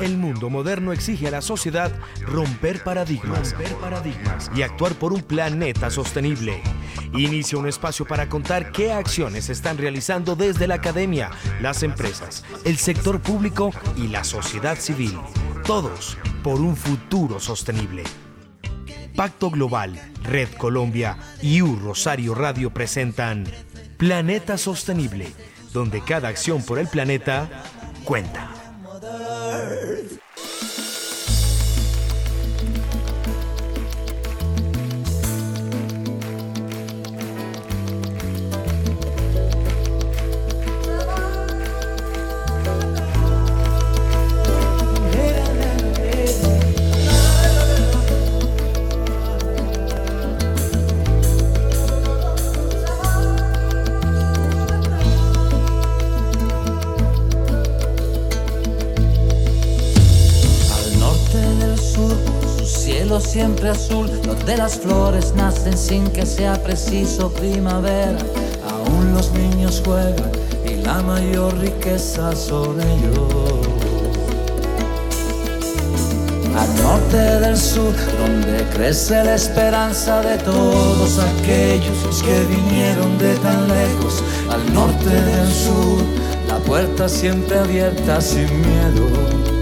El mundo moderno exige a la sociedad romper paradigmas, paradigmas y actuar por un planeta sostenible. Inicia un espacio para contar qué acciones están realizando desde la academia, las empresas, el sector público y la sociedad civil. Todos por un futuro sostenible. Pacto Global, Red Colombia y U Rosario Radio presentan Planeta Sostenible, donde cada acción por el planeta cuenta. Siempre azul, donde las flores nacen sin que sea preciso primavera. Aún los niños juegan y la mayor riqueza son ellos. Al norte del sur, donde crece la esperanza de todos aquellos que vinieron de tan lejos. Al norte del sur, la puerta siempre abierta sin miedo.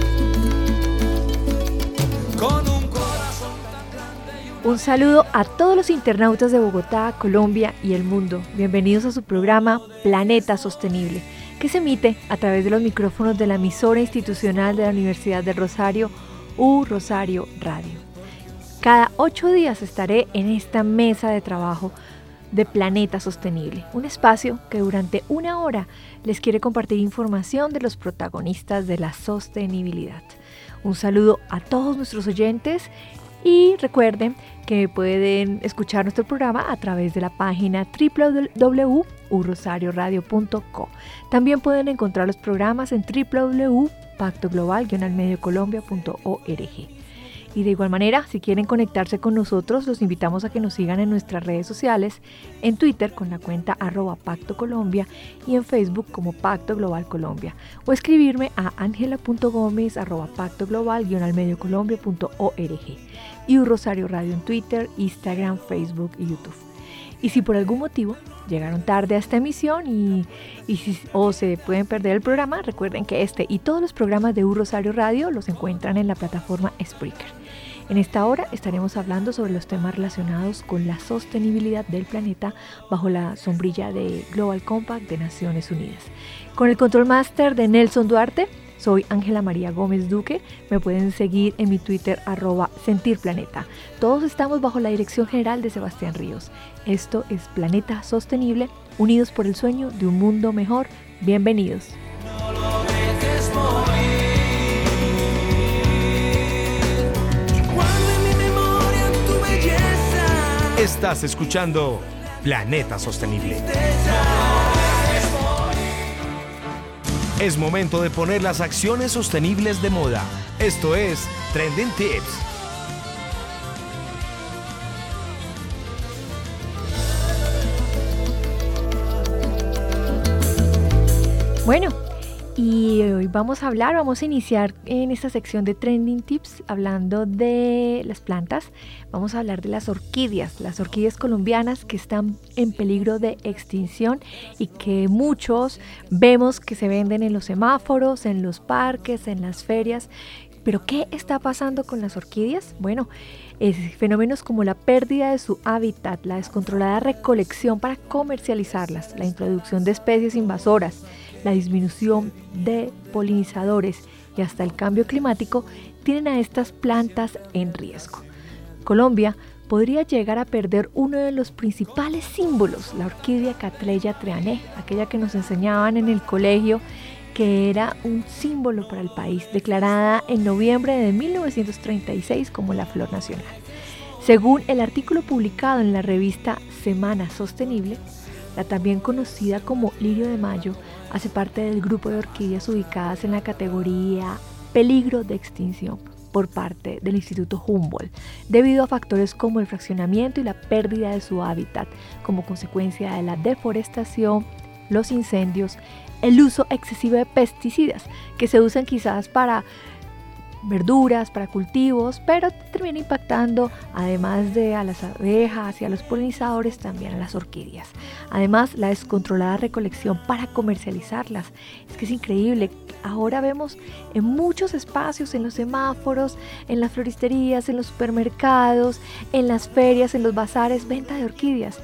Un saludo a todos los internautas de Bogotá, Colombia y el mundo. Bienvenidos a su programa Planeta Sostenible, que se emite a través de los micrófonos de la emisora institucional de la Universidad de Rosario, U Rosario Radio. Cada ocho días estaré en esta mesa de trabajo de Planeta Sostenible, un espacio que durante una hora les quiere compartir información de los protagonistas de la sostenibilidad. Un saludo a todos nuestros oyentes y recuerden que pueden escuchar nuestro programa a través de la página www.urrosarioradio.co. También pueden encontrar los programas en www.pactoglobal-colombia.org. Y de igual manera, si quieren conectarse con nosotros, los invitamos a que nos sigan en nuestras redes sociales, en Twitter con la cuenta arroba Pacto Colombia y en Facebook como Pacto Global Colombia, o escribirme a angela.gomez arroba pacto global y un Rosario Radio en Twitter, Instagram, Facebook y YouTube. Y si por algún motivo llegaron tarde a esta emisión y, o se pueden perder el programa, recuerden que este y todos los programas de U Rosario Radio los encuentran en la plataforma Spreaker. En esta hora estaremos hablando sobre los temas relacionados con la sostenibilidad del planeta bajo la sombrilla de Global Compact de Naciones Unidas. Con el control master de Nelson Duarte, soy Ángela María Gómez Duque. Me pueden seguir en mi Twitter arroba sentirplaneta. Todos estamos bajo la dirección general de Sebastián Ríos. Esto es Planeta Sostenible, unidos por el sueño de un mundo mejor. Bienvenidos. Estás escuchando Planeta Sostenible. Es momento de poner las acciones sostenibles de moda. Esto es Trending Tips. Bueno, y hoy vamos a hablar, vamos a iniciar en esta sección de Trending Tips hablando de las plantas. Vamos a hablar de las orquídeas, las orquídeas colombianas que están en peligro de extinción y que muchos vemos que se venden en los semáforos, en los parques, en las ferias. Pero ¿qué está pasando con las orquídeas? Bueno, fenómenos como la pérdida de su hábitat, la descontrolada recolección para comercializarlas, la introducción de especies invasoras, la disminución de polinizadores y hasta el cambio climático tienen a estas plantas en riesgo. Colombia podría llegar a perder uno de los principales símbolos, la orquídea Catleya treané, aquella que nos enseñaban en el colegio que era un símbolo para el país, declarada en noviembre de 1936 como la flor nacional. Según el artículo publicado en la revista Semana Sostenible, la también conocida como lirio de mayo hace parte del grupo de orquídeas ubicadas en la categoría peligro de extinción por parte del Instituto Humboldt, debido a factores como el fraccionamiento y la pérdida de su hábitat como consecuencia de la deforestación, los incendios, el uso excesivo de pesticidas que se usan quizás para verduras, para cultivos, pero termina impactando además de a las abejas y a los polinizadores también a las orquídeas. Además, la descontrolada recolección para comercializarlas. Es que es increíble. Ahora vemos en muchos espacios, en los semáforos, en las floristerías, en los supermercados, en las ferias, en los bazares, venta de orquídeas.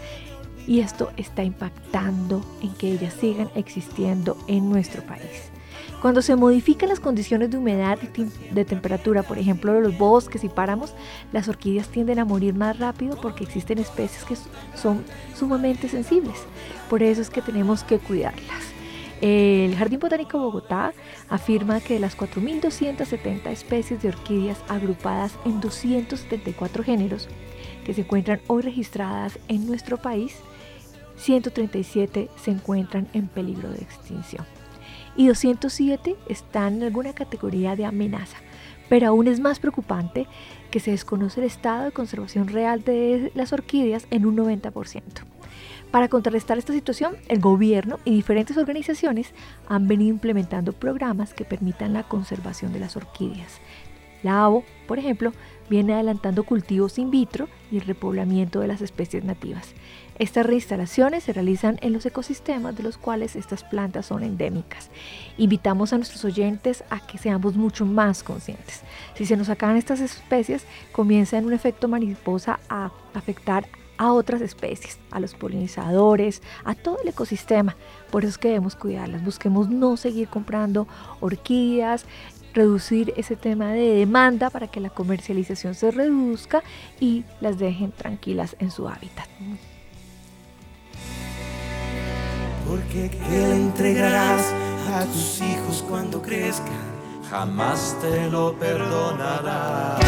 Y esto está impactando en que ellas sigan existiendo en nuestro país. Cuando se modifican las condiciones de humedad y de temperatura, por ejemplo, los bosques y páramos, las orquídeas tienden a morir más rápido porque existen especies que son sumamente sensibles. Por eso es que tenemos que cuidarlas. El Jardín Botánico Bogotá afirma que de las 4.270 especies de orquídeas agrupadas en 274 géneros que se encuentran hoy registradas en nuestro país, 137 se encuentran en peligro de extinción y 207 están en alguna categoría de amenaza. Pero aún es más preocupante que se desconoce el estado de conservación real de las orquídeas en un 90%. Para contrarrestar esta situación, el gobierno y diferentes organizaciones han venido implementando programas que permitan la conservación de las orquídeas. La ABO, por ejemplo, viene adelantando cultivos in vitro y el repoblamiento de las especies nativas. Estas reinstalaciones se realizan en los ecosistemas de los cuales estas plantas son endémicas. Invitamos a nuestros oyentes a que seamos mucho más conscientes. Si se nos acaban estas especies, comienza en un efecto mariposa a afectar a otras especies, a los polinizadores, a todo el ecosistema. Por eso es que debemos cuidarlas. Busquemos no seguir comprando orquídeas, reducir ese tema de demanda para que la comercialización se reduzca y las dejen tranquilas en su hábitat. Porque ¿qué le entregarás a tus hijos cuando crezcan? Jamás te lo perdonará.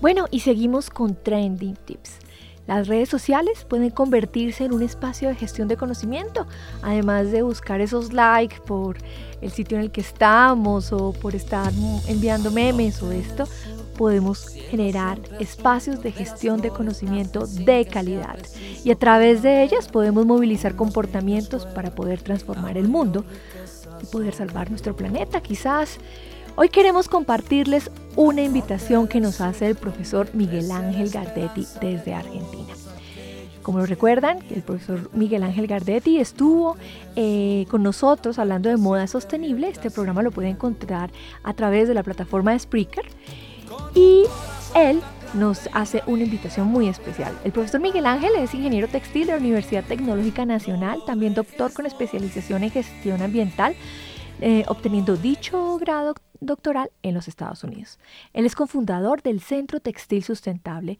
Bueno, y seguimos con Trending Tips. Las redes sociales pueden convertirse en un espacio de gestión de conocimiento, además de buscar esos likes por el sitio en el que estamos o por estar enviando memes o esto, podemos generar espacios de gestión de conocimiento de calidad y a través de ellas podemos movilizar comportamientos para poder transformar el mundo y poder salvar nuestro planeta quizás. Hoy queremos compartirles una invitación que nos hace el profesor Miguel Ángel Gardetti desde Argentina. Como lo recuerdan, el profesor Miguel Ángel Gardetti estuvo eh, con nosotros hablando de moda sostenible. Este programa lo puede encontrar a través de la plataforma de Spreaker. Y él nos hace una invitación muy especial. El profesor Miguel Ángel es ingeniero textil de la Universidad Tecnológica Nacional, también doctor con especialización en gestión ambiental, eh, obteniendo dicho grado doctoral en los Estados Unidos. Él es cofundador del Centro Textil Sustentable,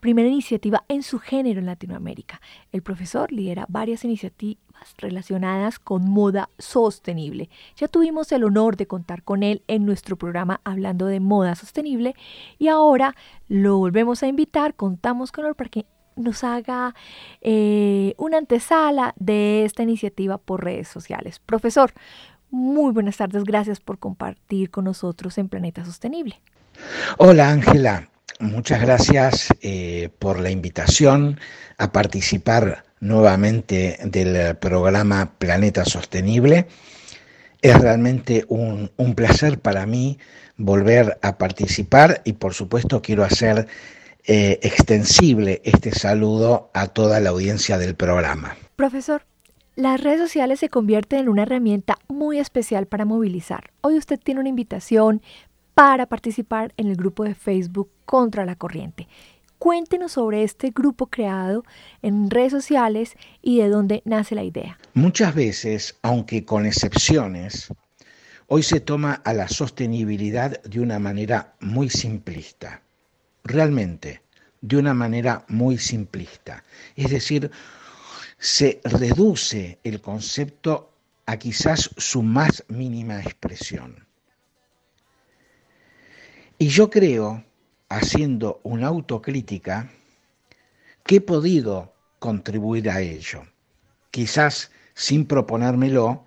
primera iniciativa en su género en Latinoamérica. El profesor lidera varias iniciativas relacionadas con moda sostenible. Ya tuvimos el honor de contar con él en nuestro programa hablando de moda sostenible y ahora lo volvemos a invitar, contamos con él para que nos haga eh, una antesala de esta iniciativa por redes sociales. Profesor, muy buenas tardes, gracias por compartir con nosotros en Planeta Sostenible. Hola Ángela, muchas gracias eh, por la invitación a participar nuevamente del programa Planeta Sostenible. Es realmente un, un placer para mí volver a participar y por supuesto quiero hacer eh, extensible este saludo a toda la audiencia del programa. Profesor, las redes sociales se convierten en una herramienta muy especial para movilizar. Hoy usted tiene una invitación para participar en el grupo de Facebook Contra la Corriente. Cuéntenos sobre este grupo creado en redes sociales y de dónde nace la idea. Muchas veces, aunque con excepciones, hoy se toma a la sostenibilidad de una manera muy simplista. realmente de una manera muy simplista. Es decir, se reduce el concepto a quizás su más mínima expresión. Y yo creo, haciendo una autocrítica, que he podido contribuir a ello. Quizás sin proponérmelo,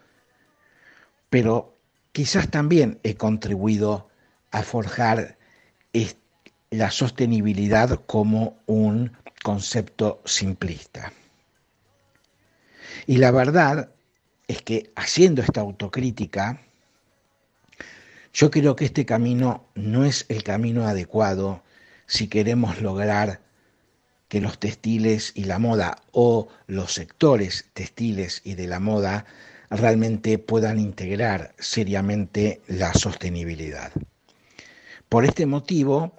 pero quizás también he contribuido a forjar la sostenibilidad como un concepto simplista. Y la verdad es que haciendo esta autocrítica, yo creo que este camino no es el camino adecuado si queremos lograr que los textiles y la moda o los sectores textiles y de la moda realmente puedan integrar seriamente la sostenibilidad. Por este motivo,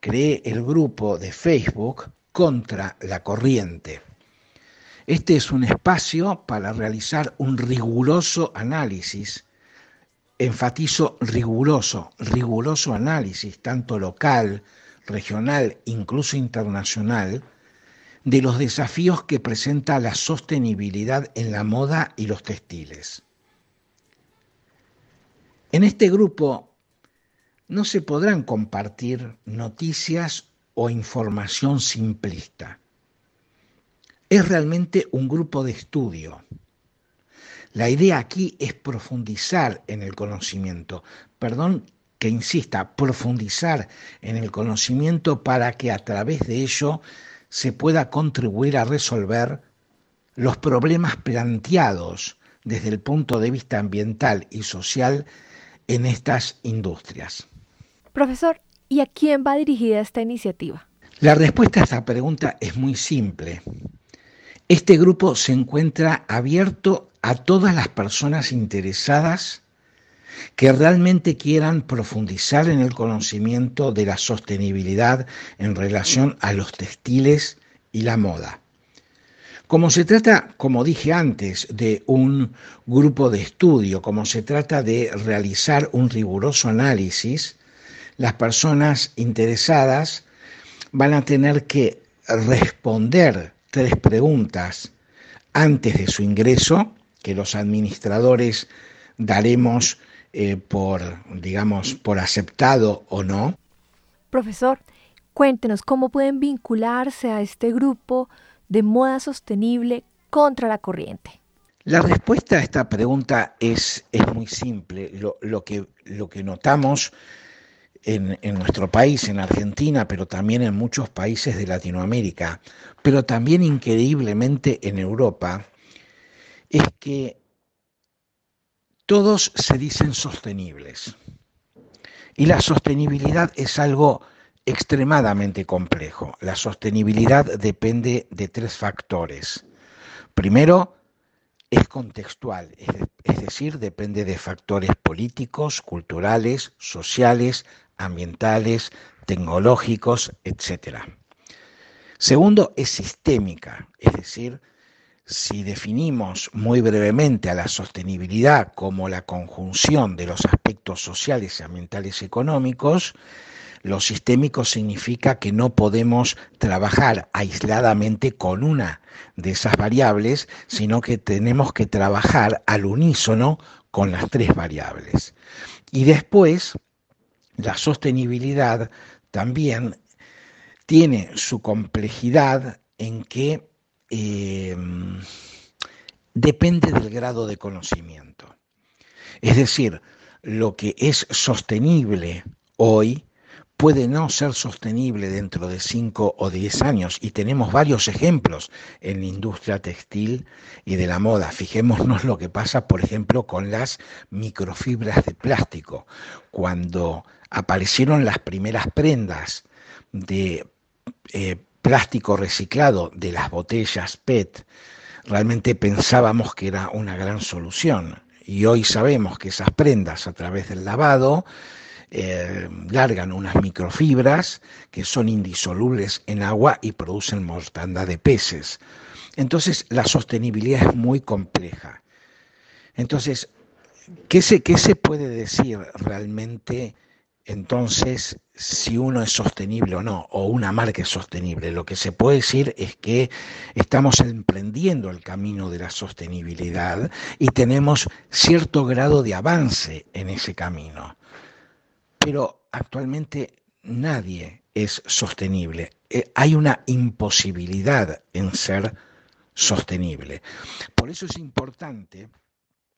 creé el grupo de Facebook contra la corriente. Este es un espacio para realizar un riguroso análisis, enfatizo riguroso, riguroso análisis, tanto local, regional, incluso internacional, de los desafíos que presenta la sostenibilidad en la moda y los textiles. En este grupo no se podrán compartir noticias o información simplista. Es realmente un grupo de estudio. La idea aquí es profundizar en el conocimiento. Perdón que insista, profundizar en el conocimiento para que a través de ello se pueda contribuir a resolver los problemas planteados desde el punto de vista ambiental y social en estas industrias. Profesor, ¿y a quién va dirigida esta iniciativa? La respuesta a esta pregunta es muy simple. Este grupo se encuentra abierto a todas las personas interesadas que realmente quieran profundizar en el conocimiento de la sostenibilidad en relación a los textiles y la moda. Como se trata, como dije antes, de un grupo de estudio, como se trata de realizar un riguroso análisis, las personas interesadas van a tener que responder tres preguntas antes de su ingreso, que los administradores daremos eh, por, digamos, por aceptado o no. Profesor, cuéntenos cómo pueden vincularse a este grupo de moda sostenible contra la corriente. La respuesta a esta pregunta es, es muy simple. Lo, que, lo que notamos en, nuestro país, en Argentina, pero también en muchos países de Latinoamérica, pero también increíblemente en Europa, es que todos se dicen sostenibles. Y la sostenibilidad es algo extremadamente complejo. La sostenibilidad depende de tres factores. Primero, es contextual, es, decir, depende de factores políticos, culturales, sociales, ambientales, tecnológicos, etc. Segundo, es sistémica, es decir, si definimos muy brevemente a la sostenibilidad como la conjunción de los aspectos sociales, ambientales y económicos, lo sistémico significa que no podemos trabajar aisladamente con una de esas variables, sino que tenemos que trabajar al unísono con las tres variables. Y después, la sostenibilidad también tiene su complejidad en que Em, depende del grado de conocimiento. Es decir, lo que es sostenible hoy puede no ser sostenible dentro de 5 o 10 años. Y tenemos varios ejemplos en la industria textil y de la moda. Fijémonos lo que pasa, por ejemplo, con las microfibras de plástico. Cuando aparecieron las primeras prendas de eh, plástico reciclado de las botellas PET, realmente pensábamos que era una gran solución. Y hoy sabemos que esas prendas a través del lavado eh, largan unas microfibras que son indisolubles en agua y producen mortandad de peces. Entonces la sostenibilidad es muy compleja. Entonces, ¿qué se, qué se puede decir realmente entonces si uno es sostenible o no, o una marca es sostenible. Lo que se puede decir es que estamos emprendiendo el camino de la sostenibilidad y tenemos cierto grado de avance en ese camino. Pero actualmente nadie es sostenible. Eh, hay una imposibilidad en ser sostenible. Por eso es importante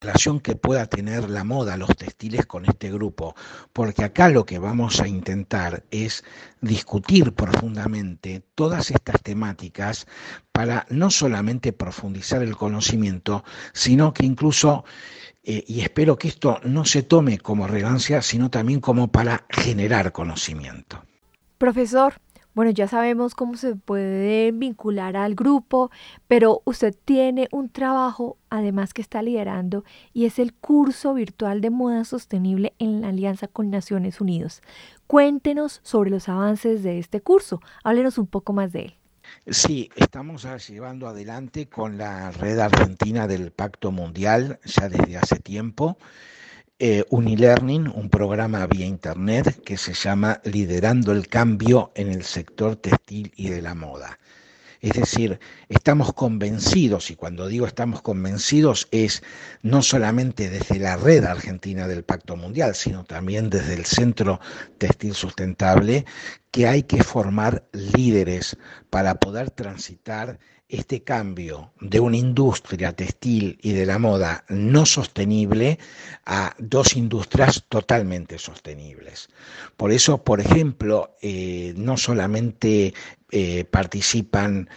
relación que pueda tener la moda, los textiles con este grupo, porque acá lo que vamos a intentar es discutir profundamente todas estas temáticas para no solamente profundizar el conocimiento, sino que incluso, eh, y espero que esto no se tome como relevancia, sino también como para generar conocimiento. Profesor, bueno, ya sabemos cómo se puede vincular al grupo, pero usted tiene un trabajo además que está liderando y es el curso virtual de moda sostenible en la alianza con Naciones Unidas. Cuéntenos sobre los avances de este curso. Háblenos un poco más de él. Sí, estamos llevando adelante con la red argentina del Pacto Mundial ya desde hace tiempo. Eh, Unilearning, un programa vía Internet que se llama Liderando el Cambio en el sector textil y de la moda. Es decir, estamos convencidos, y cuando digo estamos convencidos es no solamente desde la red argentina del Pacto Mundial, sino también desde el Centro Textil Sustentable, que hay que formar líderes para poder transitar este cambio de una industria textil y de la moda no sostenible a dos industrias totalmente sostenibles. Por eso, por ejemplo, eh, no solamente eh, participan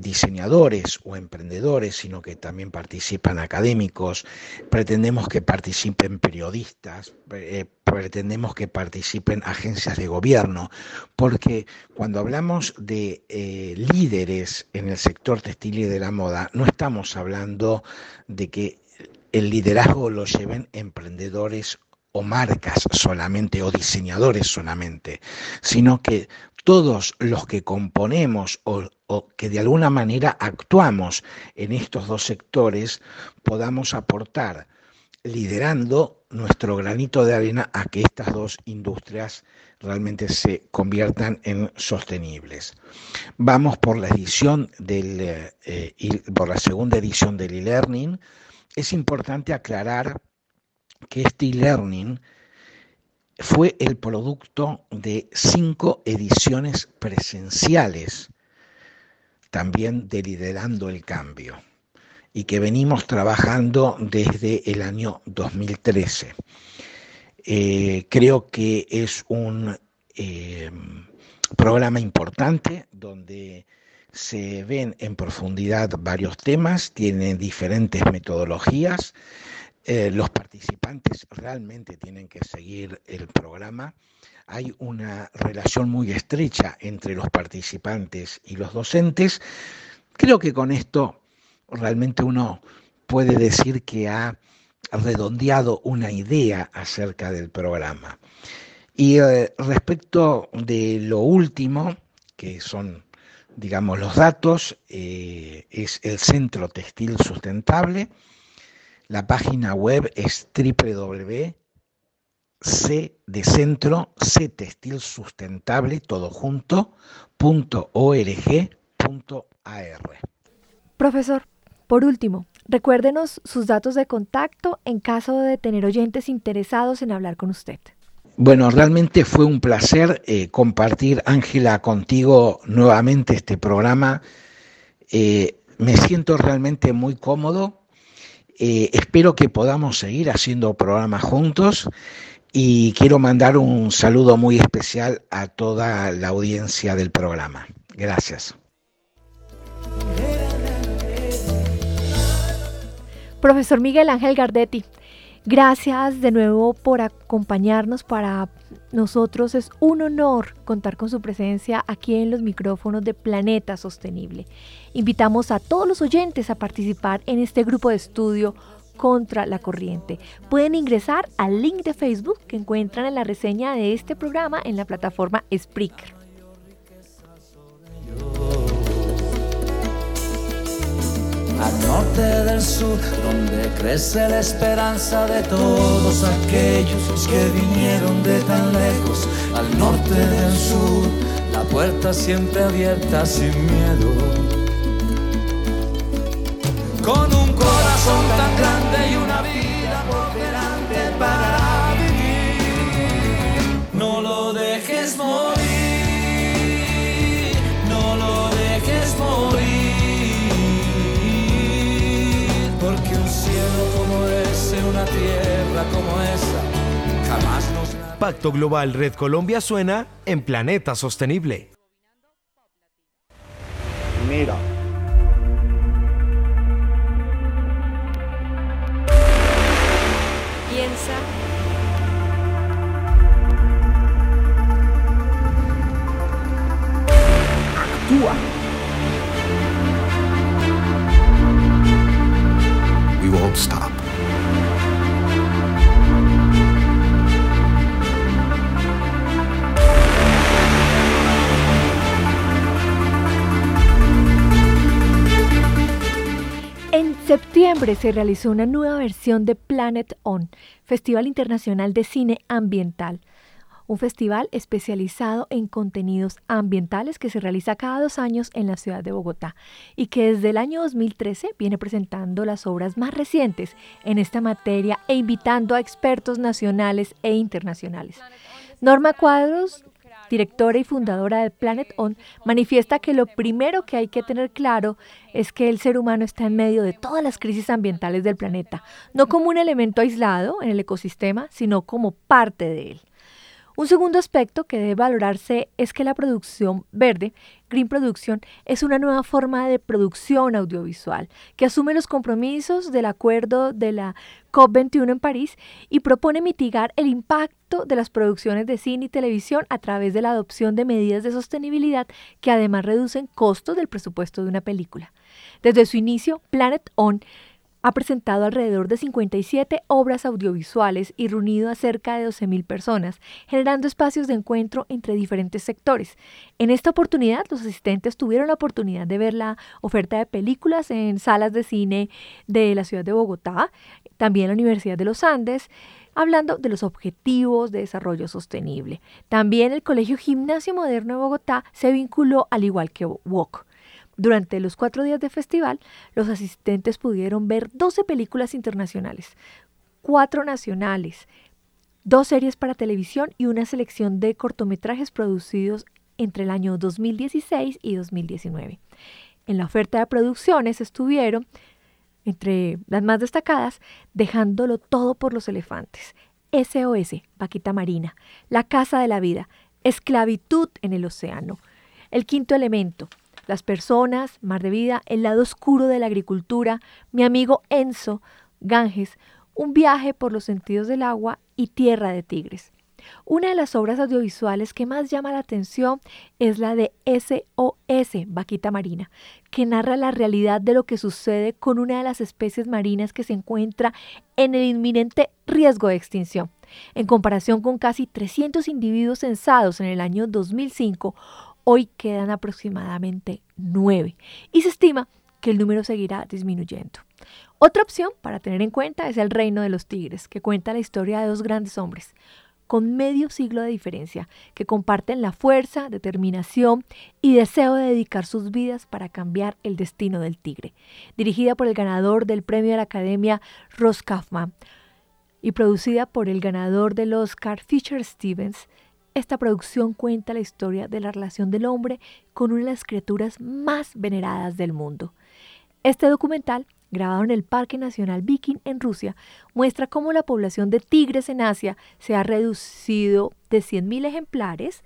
diseñadores o emprendedores, sino que también participan académicos, pretendemos que participen periodistas, eh, pretendemos que participen agencias de gobierno, porque cuando hablamos de eh, líderes en el sector textil y de la moda, no estamos hablando de que el liderazgo lo lleven emprendedores o marcas solamente o diseñadores solamente, sino que todos los que componemos o, que de alguna manera actuamos en estos dos sectores podamos aportar liderando nuestro granito de arena a que estas dos industrias realmente se conviertan en sostenibles. Vamos por la edición del, eh, por la segunda edición del e-learning. Es importante aclarar que este e-learning fue el producto de cinco ediciones presenciales, también de Liderando el Cambio, y que venimos trabajando desde el año 2013. Eh, creo que es un eh, programa importante donde se ven en profundidad varios temas, tiene diferentes metodologías eh, los participantes realmente tienen que seguir el programa. Hay una relación muy estrecha entre los participantes y los docentes. Creo que con esto realmente uno puede decir que ha redondeado una idea acerca del programa. Y eh, respecto de lo último, que son, digamos, los datos, eh, es el Centro Textil Sustentable, la página web es www.c de centro, c textil sustentable, todo junto, Profesor, por último, recuérdenos sus datos de contacto en caso de tener oyentes interesados en hablar con usted. Bueno, realmente fue un placer eh, compartir, Ángela, contigo nuevamente este programa. Eh, me siento realmente muy cómodo eh, espero que podamos seguir haciendo programas juntos y quiero mandar un saludo muy especial a toda la audiencia del programa. Gracias. Profesor Miguel Ángel Gardetti, Gracias de nuevo por acompañarnos. Para nosotros es un honor contar con su presencia aquí en los micrófonos de Planeta Sostenible. Invitamos a todos los oyentes a participar en este grupo de estudio contra la corriente. Pueden ingresar al link de Facebook que encuentran en la reseña de este programa en la plataforma Spreaker. Al norte del sur, donde crece la esperanza de todos aquellos que vinieron de tan lejos, al norte del sur, la puerta siempre abierta sin miedo. Con un corazón tan grande y una vida por delante para vivir, no lo dejes morir. Nos... Pacto Global Red Colombia suena en Planeta Sostenible. Mira. Piensa. Actúa. We won't stop. En septiembre se realizó una nueva versión de Planet On, Festival Internacional de Cine Ambiental, un festival especializado en contenidos ambientales que se realiza cada dos años en la ciudad de Bogotá y que desde el año 2013 viene presentando las obras más recientes en esta materia e invitando a expertos nacionales e internacionales. Norma Cuadros directora y fundadora de Planet On, manifiesta que lo primero que hay que tener claro es que el ser humano está en medio de todas las crisis ambientales del planeta, no como un elemento aislado en el ecosistema, sino como parte de él. Un segundo aspecto que debe valorarse es que la producción verde, Green Production, es una nueva forma de producción audiovisual que asume los compromisos del acuerdo de la COP21 en París y propone mitigar el impacto de las producciones de cine y televisión a través de la adopción de medidas de sostenibilidad que además reducen costos del presupuesto de una película. Desde su inicio, Planet On ha presentado alrededor de 57 obras audiovisuales y reunido a cerca de 12.000 personas, generando espacios de encuentro entre diferentes sectores. En esta oportunidad, los asistentes tuvieron la oportunidad de ver la oferta de películas en salas de cine de la ciudad de Bogotá, también la Universidad de los Andes, hablando de los objetivos de desarrollo sostenible. También el Colegio Gimnasio Moderno de Bogotá se vinculó al igual que WOC. Durante los cuatro días de festival, los asistentes pudieron ver 12 películas internacionales, cuatro nacionales, dos series para televisión y una selección de cortometrajes producidos entre el año 2016 y 2019. En la oferta de producciones estuvieron, entre las más destacadas, Dejándolo todo por los elefantes, SOS, Vaquita Marina, La Casa de la Vida, Esclavitud en el Océano, El Quinto Elemento, las personas, mar de vida, el lado oscuro de la agricultura, mi amigo Enzo, Ganges, un viaje por los sentidos del agua y Tierra de Tigres. Una de las obras audiovisuales que más llama la atención es la de SOS, Vaquita Marina, que narra la realidad de lo que sucede con una de las especies marinas que se encuentra en el inminente riesgo de extinción. En comparación con casi 300 individuos censados en el año 2005, Hoy quedan aproximadamente nueve y se estima que el número seguirá disminuyendo. Otra opción para tener en cuenta es El Reino de los Tigres, que cuenta la historia de dos grandes hombres, con medio siglo de diferencia, que comparten la fuerza, determinación y deseo de dedicar sus vidas para cambiar el destino del tigre. Dirigida por el ganador del premio de la Academia Ross Kaufman y producida por el ganador del Oscar Fisher Stevens, esta producción cuenta la historia de la relación del hombre con una de las criaturas más veneradas del mundo. Este documental, grabado en el Parque Nacional Viking en Rusia, muestra cómo la población de tigres en Asia se ha reducido de 100.000 ejemplares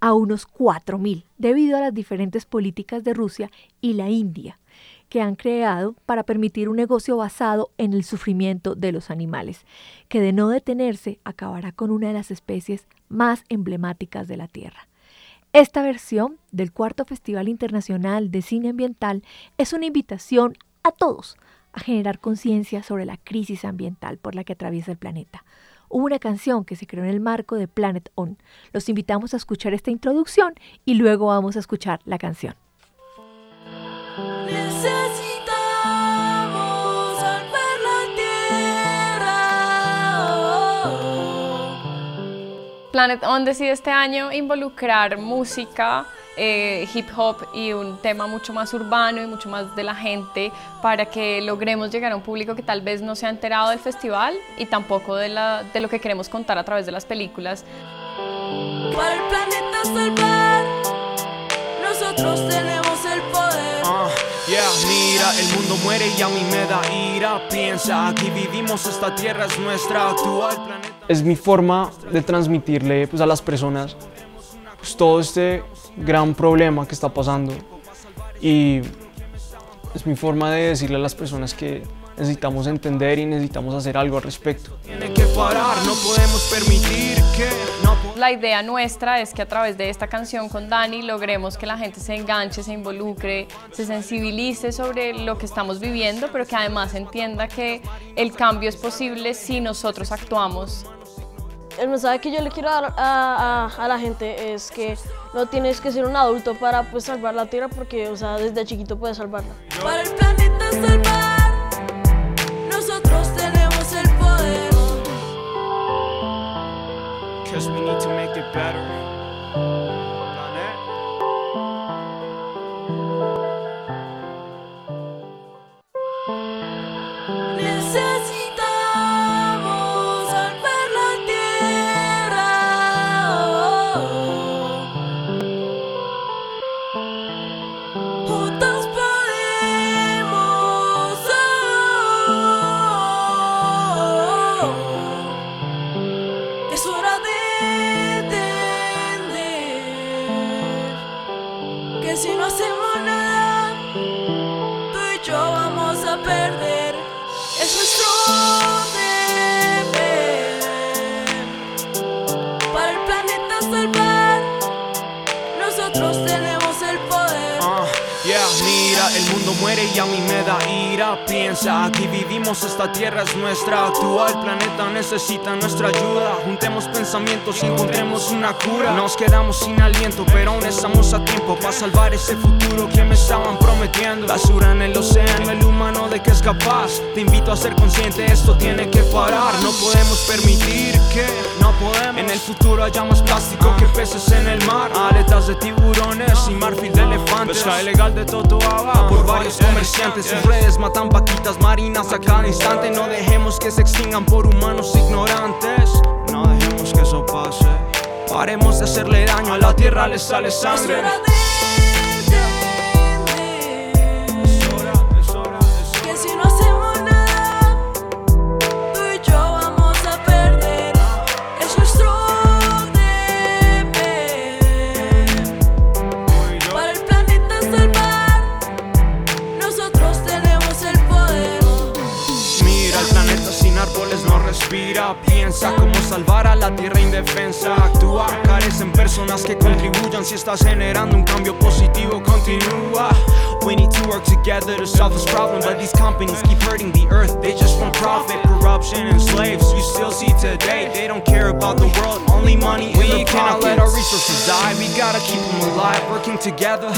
a unos 4.000 debido a las diferentes políticas de Rusia y la India que han creado para permitir un negocio basado en el sufrimiento de los animales, que de no detenerse acabará con una de las especies más emblemáticas de la Tierra. Esta versión del cuarto Festival Internacional de Cine Ambiental es una invitación a todos a generar conciencia sobre la crisis ambiental por la que atraviesa el planeta. Hubo una canción que se creó en el marco de Planet On. Los invitamos a escuchar esta introducción y luego vamos a escuchar la canción. Planet On decide este año involucrar música, eh, hip hop y un tema mucho más urbano y mucho más de la gente para que logremos llegar a un público que tal vez no se ha enterado del festival y tampoco de, la, de lo que queremos contar a través de las películas. Para el planeta salvar, nosotros tenemos el poder. Uh, yeah, mira, el mundo muere y a mí me da ira. Piensa, aquí vivimos, esta tierra es nuestra, actual planeta es mi forma de transmitirle pues, a las personas pues, todo este gran problema que está pasando y es mi forma de decirle a las personas que necesitamos entender y necesitamos hacer algo al respecto. que parar, no podemos permitir que... La idea nuestra es que a través de esta canción con Dani logremos que la gente se enganche, se involucre, se sensibilice sobre lo que estamos viviendo, pero que además entienda que el cambio es posible si nosotros actuamos. El mensaje que yo le quiero dar a, la gente es que no tienes que ser un adulto para pues, salvar la tierra porque o sea, desde chiquito puedes salvarla. Para el planeta salvar, we need to make it better. Y a mí me da ira. Piensa, aquí vivimos, esta tierra es nuestra. Actual planeta necesita nuestra ayuda. Juntemos pensamientos y encontremos una cura. Nos quedamos sin aliento, pero aún estamos a tiempo para salvar ese futuro que me estaban prometiendo. Basura en el océano, el humano de que es capaz. Te invito a ser consciente, esto tiene que parar. No podemos permitir que no podemos. En el futuro haya más plástico que peces en el mar. Aletas de tiburones y marfil de elefantes. Pesca ilegal de Totoaba por varios comerciantes. Sus redes matan vaquitas marinas a cada instante. No dejemos que se extingan por humanos ignorantes. No dejemos que eso pase. Paremos de hacerle daño a la tierra, le sale sangre. Piensa cómo salvar a la tierra indefensa. Actúa, carecen personas que contribuyan. Si estás generando un cambio positivo, continúa. We need to work together to solve this problem. But these companies keep hurting the earth, they just want profit. Corruption and slaves, you still see today. They don't care about the world, only money. We cannot let our resources die, we gotta keep them alive. Working together,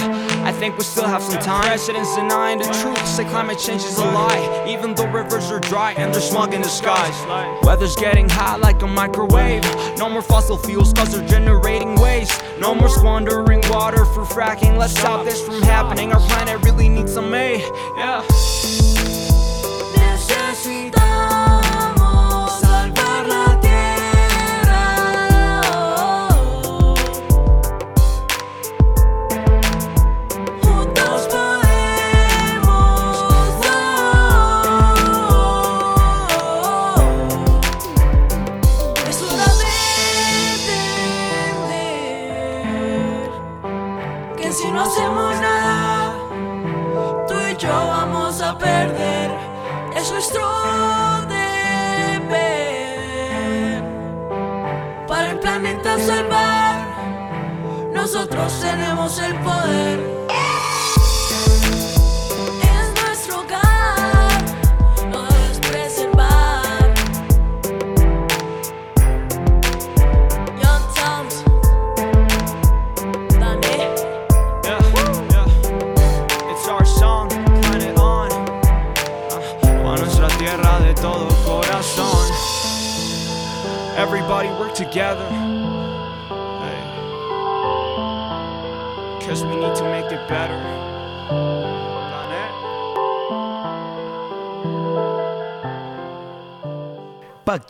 I think we still have some time. Presidents denying the truth, say climate change is a lie. Even though rivers are dry and they're smog in the skies. Weather's getting hot like a microwave. No more fossil fuels, cause they're generating waste. No more squandering water for fracking. Let's stop this from happening. Our planet really need some aid. Yeah.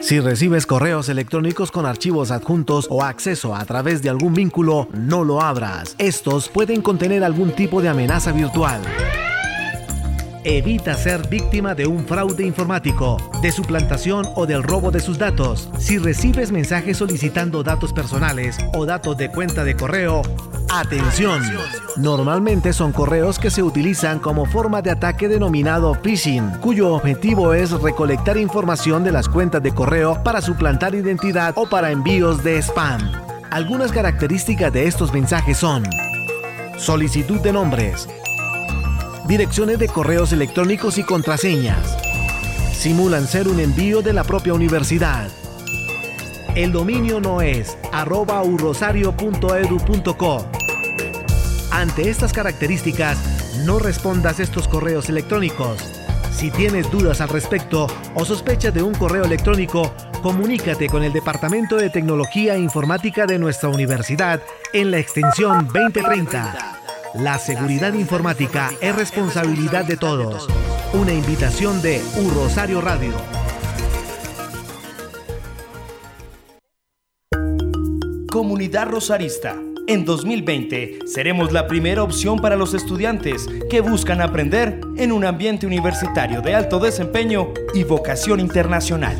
Si recibes correos electrónicos con archivos adjuntos o acceso a través de algún vínculo, no lo abras. Estos pueden contener algún tipo de amenaza virtual. Evita ser víctima de un fraude informático, de suplantación o del robo de sus datos. Si recibes mensajes solicitando datos personales o datos de cuenta de correo, atención. Normalmente son correos que se utilizan como forma de ataque denominado phishing, cuyo objetivo es recolectar información de las cuentas de correo para suplantar identidad o para envíos de spam. Algunas características de estos mensajes son solicitud de nombres, direcciones de correos electrónicos y contraseñas. Simulan ser un envío de la propia universidad. El dominio no es arroba urrosario.edu.co. Ante estas características, no respondas estos correos electrónicos. Si tienes dudas al respecto o sospechas de un correo electrónico, comunícate con el Departamento de Tecnología e Informática de nuestra universidad en la extensión 2030. La seguridad informática es responsabilidad de todos. Una invitación de U Rosario Radio. Comunidad Rosarista. En 2020 seremos la primera opción para los estudiantes que buscan aprender en un ambiente universitario de alto desempeño y vocación internacional.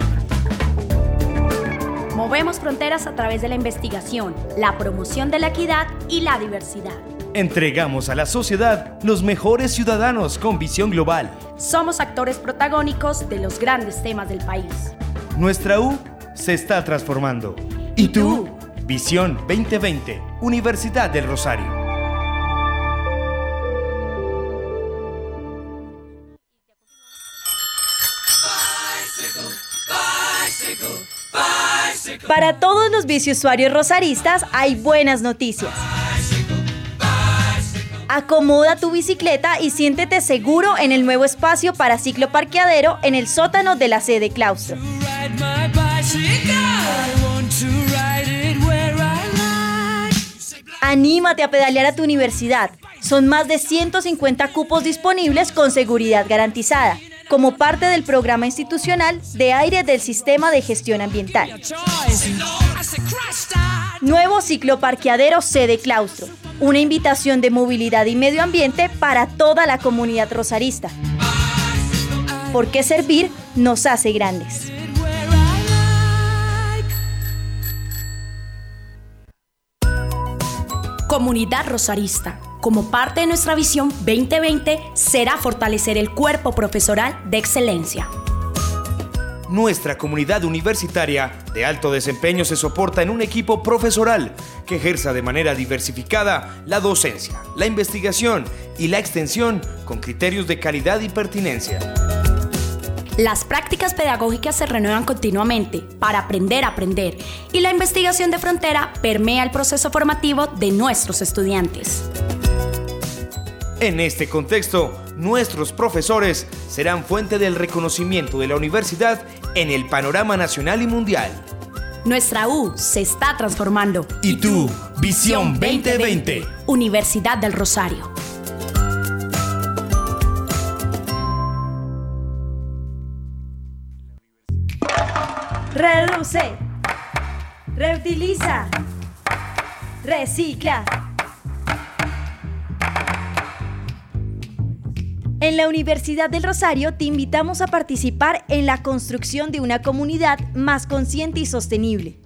Movemos fronteras a través de la investigación, la promoción de la equidad y la diversidad. Entregamos a la sociedad los mejores ciudadanos con visión global. Somos actores protagónicos de los grandes temas del país. Nuestra U se está transformando. ¿Y tú? Visión 2020, Universidad del Rosario. Para todos los biciusuarios rosaristas hay buenas noticias. Acomoda tu bicicleta y siéntete seguro en el nuevo espacio para cicloparqueadero en el sótano de la sede claustro. Anímate a pedalear a tu universidad. Son más de 150 cupos disponibles con seguridad garantizada, como parte del programa institucional de aire del Sistema de Gestión Ambiental. Nuevo cicloparqueadero sede claustro. Una invitación de movilidad y medio ambiente para toda la comunidad rosarista. Porque servir nos hace grandes. Comunidad Rosarista. Como parte de nuestra visión 2020 será fortalecer el cuerpo profesoral de excelencia. Nuestra comunidad universitaria de alto desempeño se soporta en un equipo profesoral que ejerza de manera diversificada la docencia, la investigación y la extensión con criterios de calidad y pertinencia. Las prácticas pedagógicas se renuevan continuamente para aprender a aprender y la investigación de frontera permea el proceso formativo de nuestros estudiantes. En este contexto, nuestros profesores serán fuente del reconocimiento de la universidad en el panorama nacional y mundial. Nuestra U se está transformando. ¿Y tú? Visión 2020. Universidad del Rosario. Reduce. Reutiliza. Recicla. En la Universidad del Rosario te invitamos a participar en la construcción de una comunidad más consciente y sostenible.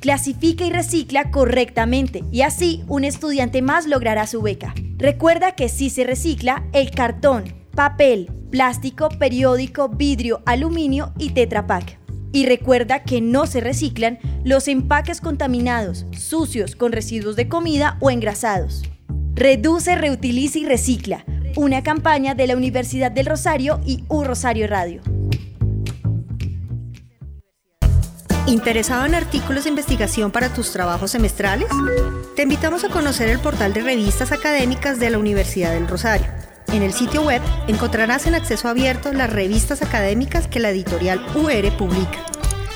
Clasifica y recicla correctamente y así un estudiante más logrará su beca. Recuerda que si se recicla el cartón, papel, plástico, periódico, vidrio, aluminio y Tetra Pak. Y recuerda que no se reciclan los empaques contaminados, sucios, con residuos de comida o engrasados. Reduce, reutiliza y recicla. Una campaña de la Universidad del Rosario y U Rosario Radio. ¿Interesado en artículos de investigación para tus trabajos semestrales? Te invitamos a conocer el portal de revistas académicas de la Universidad del Rosario. En el sitio web encontrarás en acceso abierto las revistas académicas que la editorial UR publica.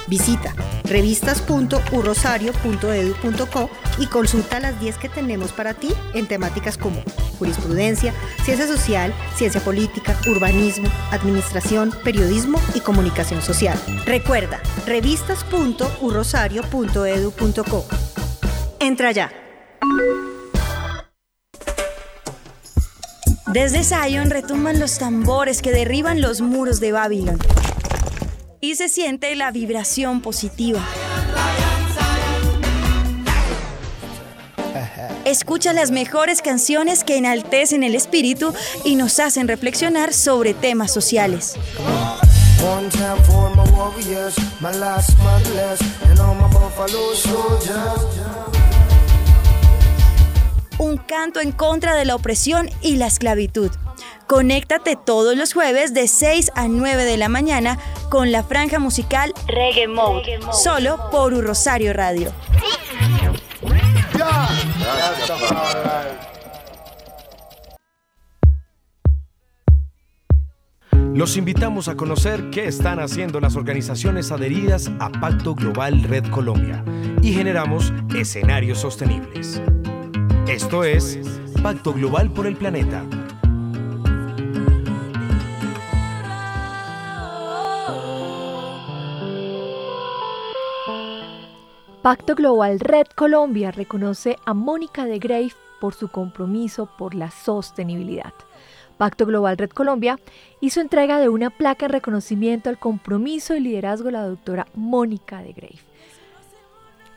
Visita revistas.urosario.edu.co y consulta las 10 que tenemos para ti en temáticas como jurisprudencia, ciencia social, ciencia política, urbanismo, administración, periodismo y comunicación social. Recuerda, revistas.urosario.edu.co. Entra ya. Desde Zion retumban los tambores que derriban los muros de Babilón. Y se siente la vibración positiva. Escucha las mejores canciones que enaltecen el espíritu y nos hacen reflexionar sobre temas sociales. Un canto en contra de la opresión y la esclavitud. Conéctate todos los jueves de 6 a 9 de la mañana con la franja musical Reggae Mode, solo por Un Rosario Radio. Los invitamos a conocer qué están haciendo las organizaciones adheridas a Pacto Global Red Colombia y generamos escenarios sostenibles. Esto es Pacto Global por el Planeta. Pacto Global Red Colombia reconoce a Mónica de Grave por su compromiso por la sostenibilidad. Pacto Global Red Colombia hizo entrega de una placa en reconocimiento al compromiso y liderazgo de la doctora Mónica de Grave.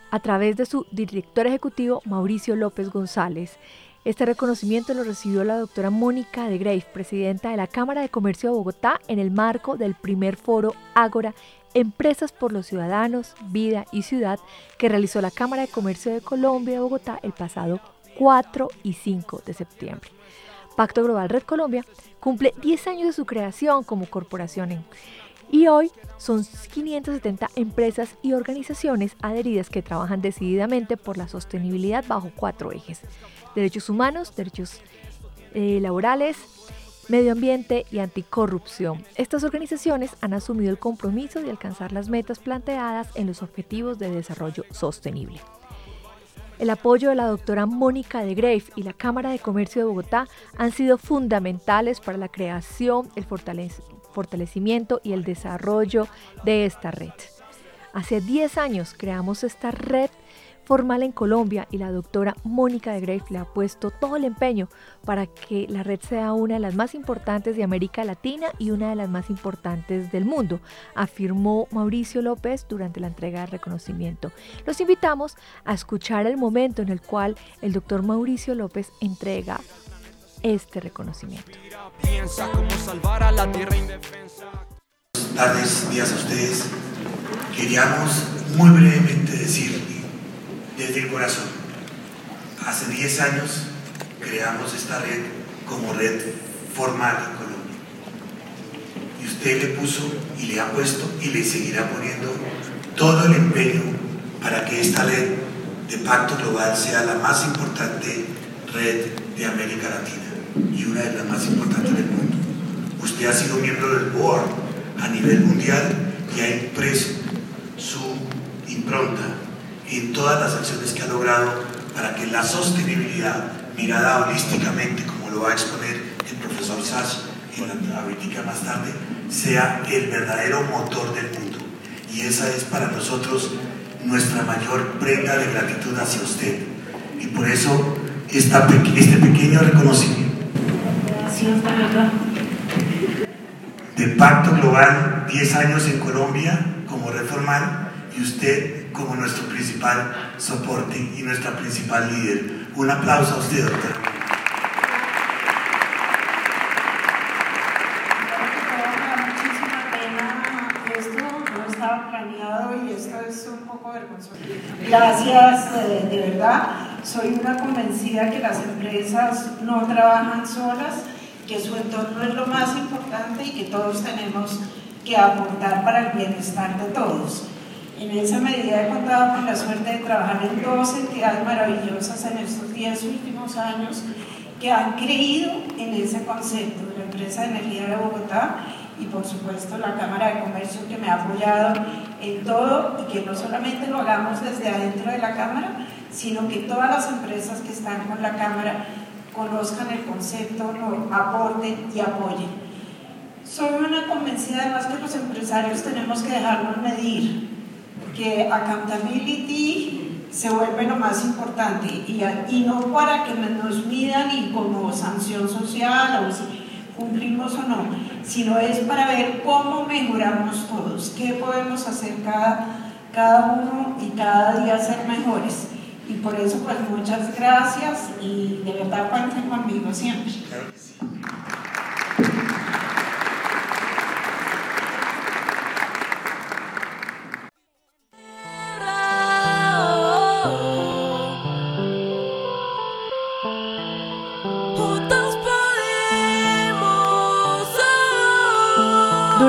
A través de su director ejecutivo Mauricio López González, este reconocimiento lo recibió la doctora Mónica de Grave, presidenta de la Cámara de Comercio de Bogotá, en el marco del primer foro Ágora Empresas por los Ciudadanos, Vida y Ciudad que realizó la Cámara de Comercio de Colombia de Bogotá el pasado 4 y 5 de septiembre. Pacto Global Red Colombia cumple 10 años de su creación como corporación y hoy son 570 empresas y organizaciones adheridas que trabajan decididamente por la sostenibilidad bajo cuatro ejes. Derechos humanos, derechos eh, laborales, medio ambiente y anticorrupción. Estas organizaciones han asumido el compromiso de alcanzar las metas planteadas en los Objetivos de Desarrollo Sostenible. El apoyo de la doctora Mónica de Grave y la Cámara de Comercio de Bogotá han sido fundamentales para la creación, el fortalecimiento y el desarrollo de esta red. Hace 10 años creamos esta red formal en Colombia y la doctora Mónica de Grave le ha puesto todo el empeño para que la red sea una de las más importantes de América Latina y una de las más importantes del mundo, afirmó Mauricio López durante la entrega de reconocimiento. Los invitamos a escuchar el momento en el cual el doctor Mauricio López entrega este reconocimiento. tardes, días a ustedes. Queríamos muy brevemente decir desde el corazón, hace 10 años creamos esta red como red formal en Colombia. Y usted le puso y le ha puesto y le seguirá poniendo todo el empeño para que esta red de pacto global sea la más importante red de América Latina y una de las más importantes del mundo. Usted ha sido miembro del board a nivel mundial y ha impreso su impronta en todas las acciones que ha logrado para que la sostenibilidad mirada holísticamente, como lo va a exponer el profesor Sash ahorita más tarde, sea el verdadero motor del mundo. Y esa es para nosotros nuestra mayor prenda de gratitud hacia usted. Y por eso esta, este pequeño reconocimiento de Pacto Global, 10 años en Colombia como reformal y usted como nuestro principal soporte y nuestra principal líder. Un aplauso a usted, doctora. Gracias, eh, de verdad. Soy una convencida que las empresas no trabajan solas, que su entorno es lo más importante y que todos tenemos que aportar para el bienestar de todos. En esa medida he contado con la suerte de trabajar en dos entidades maravillosas en estos 10 últimos años que han creído en ese concepto, la empresa de energía de Bogotá y por supuesto la Cámara de Comercio que me ha apoyado en todo y que no solamente lo hagamos desde adentro de la Cámara, sino que todas las empresas que están con la Cámara conozcan el concepto, lo aporten y apoyen. Soy una convencida además que los empresarios tenemos que dejarnos medir, que accountability se vuelve lo más importante y, no para que nos midan y como sanción social o si cumplimos o no, sino es para ver cómo mejoramos todos, qué podemos hacer cada, cada uno y cada día ser mejores. Y por eso, pues muchas gracias y de verdad cuenten conmigo siempre.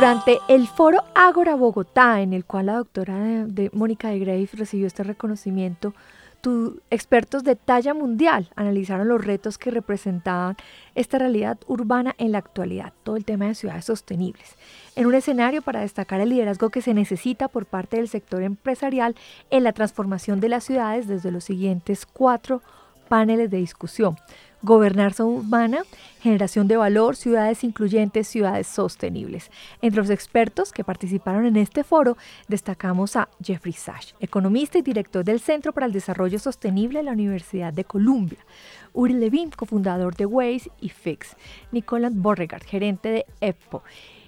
Durante el foro Ágora Bogotá, en el cual la doctora Mónica de Grave recibió este reconocimiento, tu, expertos de talla mundial analizaron los retos que representaban esta realidad urbana en la actualidad, todo el tema de ciudades sostenibles, en un escenario para destacar el liderazgo que se necesita por parte del sector empresarial en la transformación de las ciudades desde los siguientes cuatro paneles de discusión gobernanza urbana, generación de valor, ciudades incluyentes, ciudades sostenibles. Entre los expertos que participaron en este foro destacamos a Jeffrey Sachs, economista y director del Centro para el Desarrollo Sostenible de la Universidad de Columbia, Uri Levin, cofundador de Waze y Fix, Nicolás Borregard, gerente de EPO,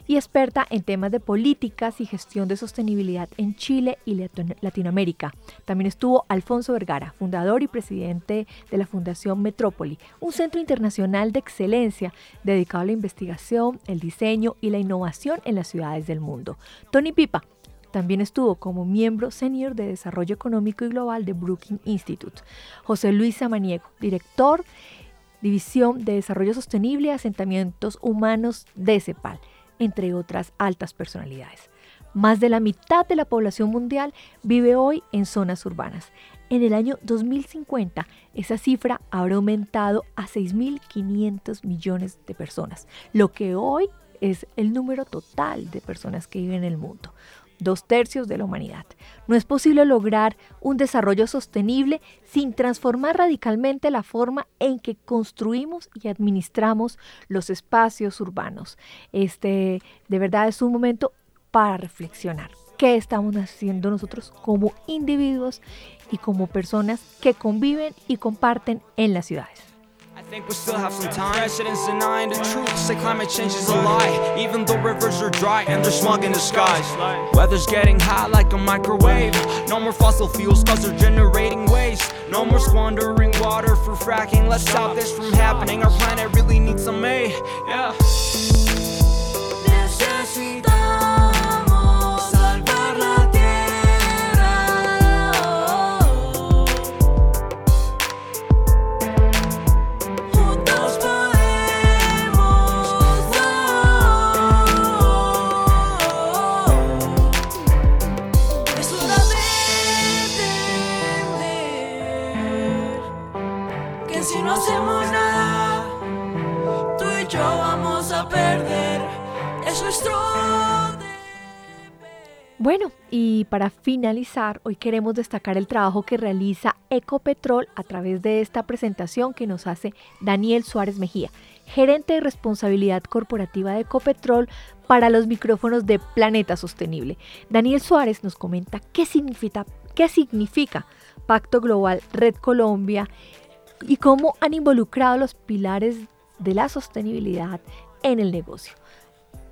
y experta en temas de políticas y gestión de sostenibilidad en Chile y Latinoamérica. También estuvo Alfonso Vergara, fundador y presidente de la Fundación Metrópoli, un centro internacional de excelencia dedicado a la investigación, el diseño y la innovación en las ciudades del mundo. Tony Pipa, también estuvo como miembro senior de Desarrollo Económico y Global de Brookings Institute. José Luis Samaniego, director División de Desarrollo Sostenible y Asentamientos Humanos de CEPAL entre otras altas personalidades. Más de la mitad de la población mundial vive hoy en zonas urbanas. En el año 2050, esa cifra habrá aumentado a 6.500 millones de personas, lo que hoy es el número total de personas que viven en el mundo dos tercios de la humanidad. No es posible lograr un desarrollo sostenible sin transformar radicalmente la forma en que construimos y administramos los espacios urbanos. Este, de verdad, es un momento para reflexionar. ¿Qué estamos haciendo nosotros como individuos y como personas que conviven y comparten en las ciudades? I think we still have some time. Presidents denying the truth, say climate change is a lie. Even though rivers are dry and there's smog in the skies. Weather's getting hot like a microwave. No more fossil fuels cause they're generating waste. No more squandering water for fracking. Let's stop this from happening. Our planet really needs some aid. Yeah. Necesitamos Bueno, y para finalizar, hoy queremos destacar el trabajo que realiza Ecopetrol a través de esta presentación que nos hace Daniel Suárez Mejía, gerente de responsabilidad corporativa de Ecopetrol para los micrófonos de Planeta Sostenible. Daniel Suárez nos comenta qué significa, qué significa Pacto Global Red Colombia y cómo han involucrado los pilares de la sostenibilidad en el negocio,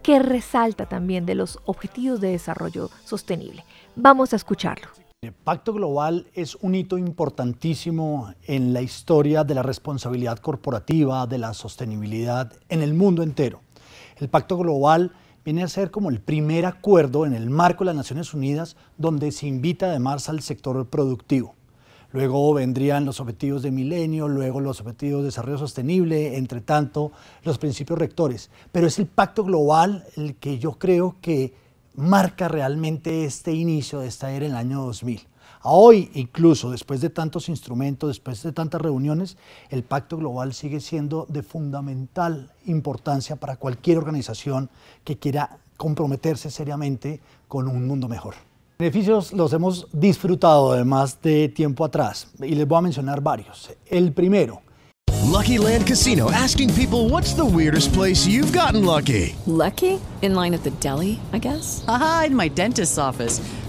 que resalta también de los objetivos de desarrollo sostenible. Vamos a escucharlo. El Pacto Global es un hito importantísimo en la historia de la responsabilidad corporativa, de la sostenibilidad en el mundo entero. El Pacto Global viene a ser como el primer acuerdo en el marco de las Naciones Unidas donde se invita además al sector productivo. Luego vendrían los objetivos de milenio, luego los objetivos de desarrollo sostenible, entre tanto los principios rectores. Pero es el pacto global el que yo creo que marca realmente este inicio de esta era en el año 2000. A hoy, incluso después de tantos instrumentos, después de tantas reuniones, el pacto global sigue siendo de fundamental importancia para cualquier organización que quiera comprometerse seriamente con un mundo mejor. Beneficios los hemos disfrutado además de tiempo atrás y les voy a mencionar varios. El primero. Lucky Land Casino asking people what's the weirdest place you've gotten lucky. Lucky? In line at the deli, I guess. Aha, in my dentist's office.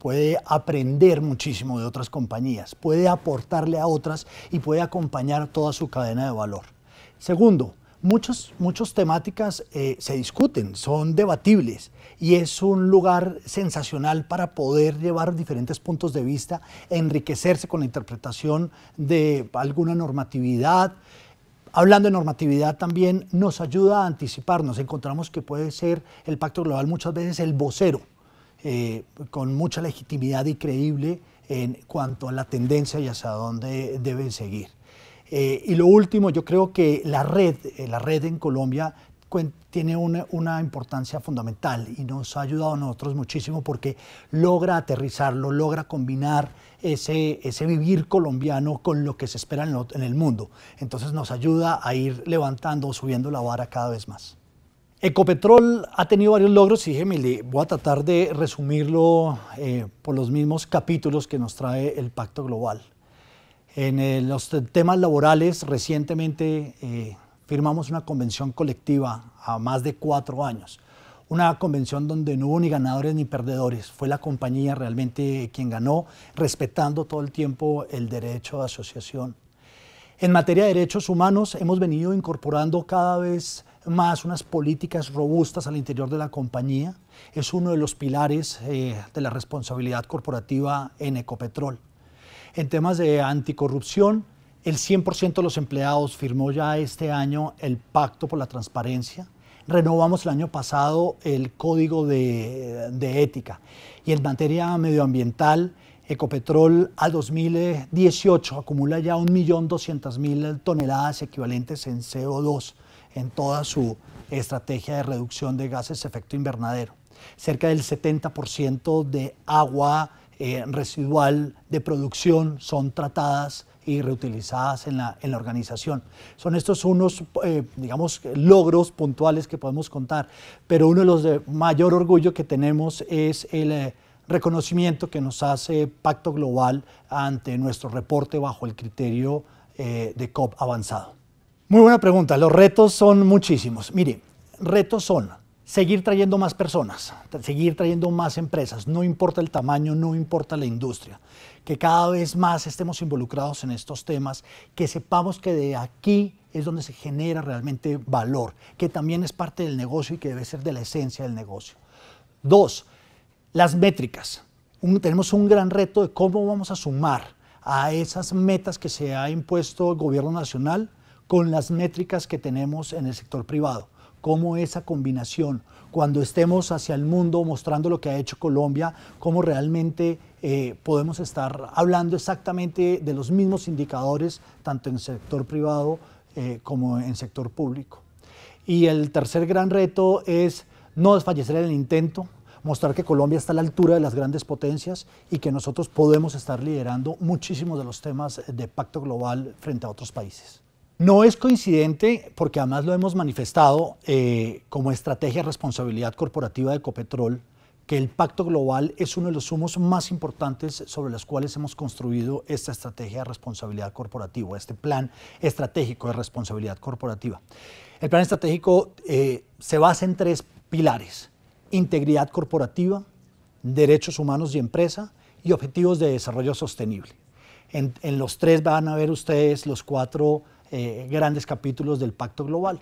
puede aprender muchísimo de otras compañías, puede aportarle a otras y puede acompañar toda su cadena de valor. Segundo, muchas muchos temáticas eh, se discuten, son debatibles y es un lugar sensacional para poder llevar diferentes puntos de vista, enriquecerse con la interpretación de alguna normatividad. Hablando de normatividad también nos ayuda a anticiparnos. Encontramos que puede ser el Pacto Global muchas veces el vocero, eh, con mucha legitimidad y creíble en cuanto a la tendencia y hacia dónde deben seguir. Eh, y lo último, yo creo que la red, eh, la red en Colombia tiene una, una importancia fundamental y nos ha ayudado a nosotros muchísimo porque logra aterrizarlo, logra combinar ese, ese vivir colombiano con lo que se espera en, lo- en el mundo. Entonces nos ayuda a ir levantando, subiendo la vara cada vez más. Ecopetrol ha tenido varios logros y Emily, voy a tratar de resumirlo eh, por los mismos capítulos que nos trae el Pacto Global. En los te- temas laborales, recientemente eh, firmamos una convención colectiva a más de cuatro años. Una convención donde no hubo ni ganadores ni perdedores. Fue la compañía realmente quien ganó, respetando todo el tiempo el derecho de asociación. En materia de derechos humanos hemos venido incorporando cada vez más unas políticas robustas al interior de la compañía. Es uno de los pilares eh, de la responsabilidad corporativa en Ecopetrol. En temas de anticorrupción, el 100% de los empleados firmó ya este año el Pacto por la Transparencia. Renovamos el año pasado el Código de, de Ética. Y en materia medioambiental, Ecopetrol a 2018 acumula ya 1.200.000 toneladas equivalentes en CO2 en toda su estrategia de reducción de gases de efecto invernadero. Cerca del 70% de agua eh, residual de producción son tratadas y reutilizadas en la, organización. Son estos unos, eh, digamos, logros puntuales que podemos contar, pero uno de los de mayor orgullo que tenemos es el eh, reconocimiento que nos hace Pacto Global ante nuestro reporte bajo el criterio de COP avanzado. Muy buena pregunta. Los retos son muchísimos. Mire, retos son seguir trayendo más personas, seguir trayendo más empresas, no importa el tamaño, no importa la industria, que cada vez más estemos involucrados en estos temas, que sepamos que de aquí es donde se genera realmente valor, que también es parte del negocio y que debe ser de la esencia del negocio. Dos, las métricas. tenemos un gran reto de cómo vamos a sumar a esas metas que se ha impuesto el gobierno nacional con las métricas que tenemos en el sector privado cómo esa combinación, cuando estemos hacia el mundo mostrando lo que ha hecho Colombia, cómo realmente eh, podemos estar hablando exactamente de los mismos indicadores, tanto en sector privado eh, como en sector público. Y el tercer gran reto es no desfallecer en el intento, mostrar que Colombia está a la altura de las grandes potencias y que nosotros podemos estar liderando muchísimos de los temas de pacto global frente a otros países. No es coincidente, porque además lo hemos manifestado eh, como estrategia de responsabilidad corporativa de Ecopetrol, que el pacto global es uno de los sumos más importantes sobre los cuales hemos construido esta estrategia de responsabilidad corporativa, este plan estratégico de responsabilidad corporativa. El plan estratégico eh, se basa en tres pilares, integridad corporativa, derechos humanos y empresa y objetivos de desarrollo sostenible. En, en los tres van a ver ustedes los cuatro eh, grandes capítulos del Pacto Global.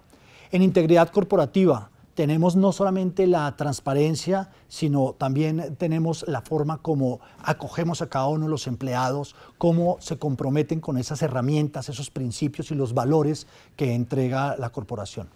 En integridad corporativa tenemos no solamente la transparencia, sino también tenemos la forma como acogemos a cada uno de los empleados, cómo se comprometen con esas herramientas, esos principios y los valores que entrega la corporación.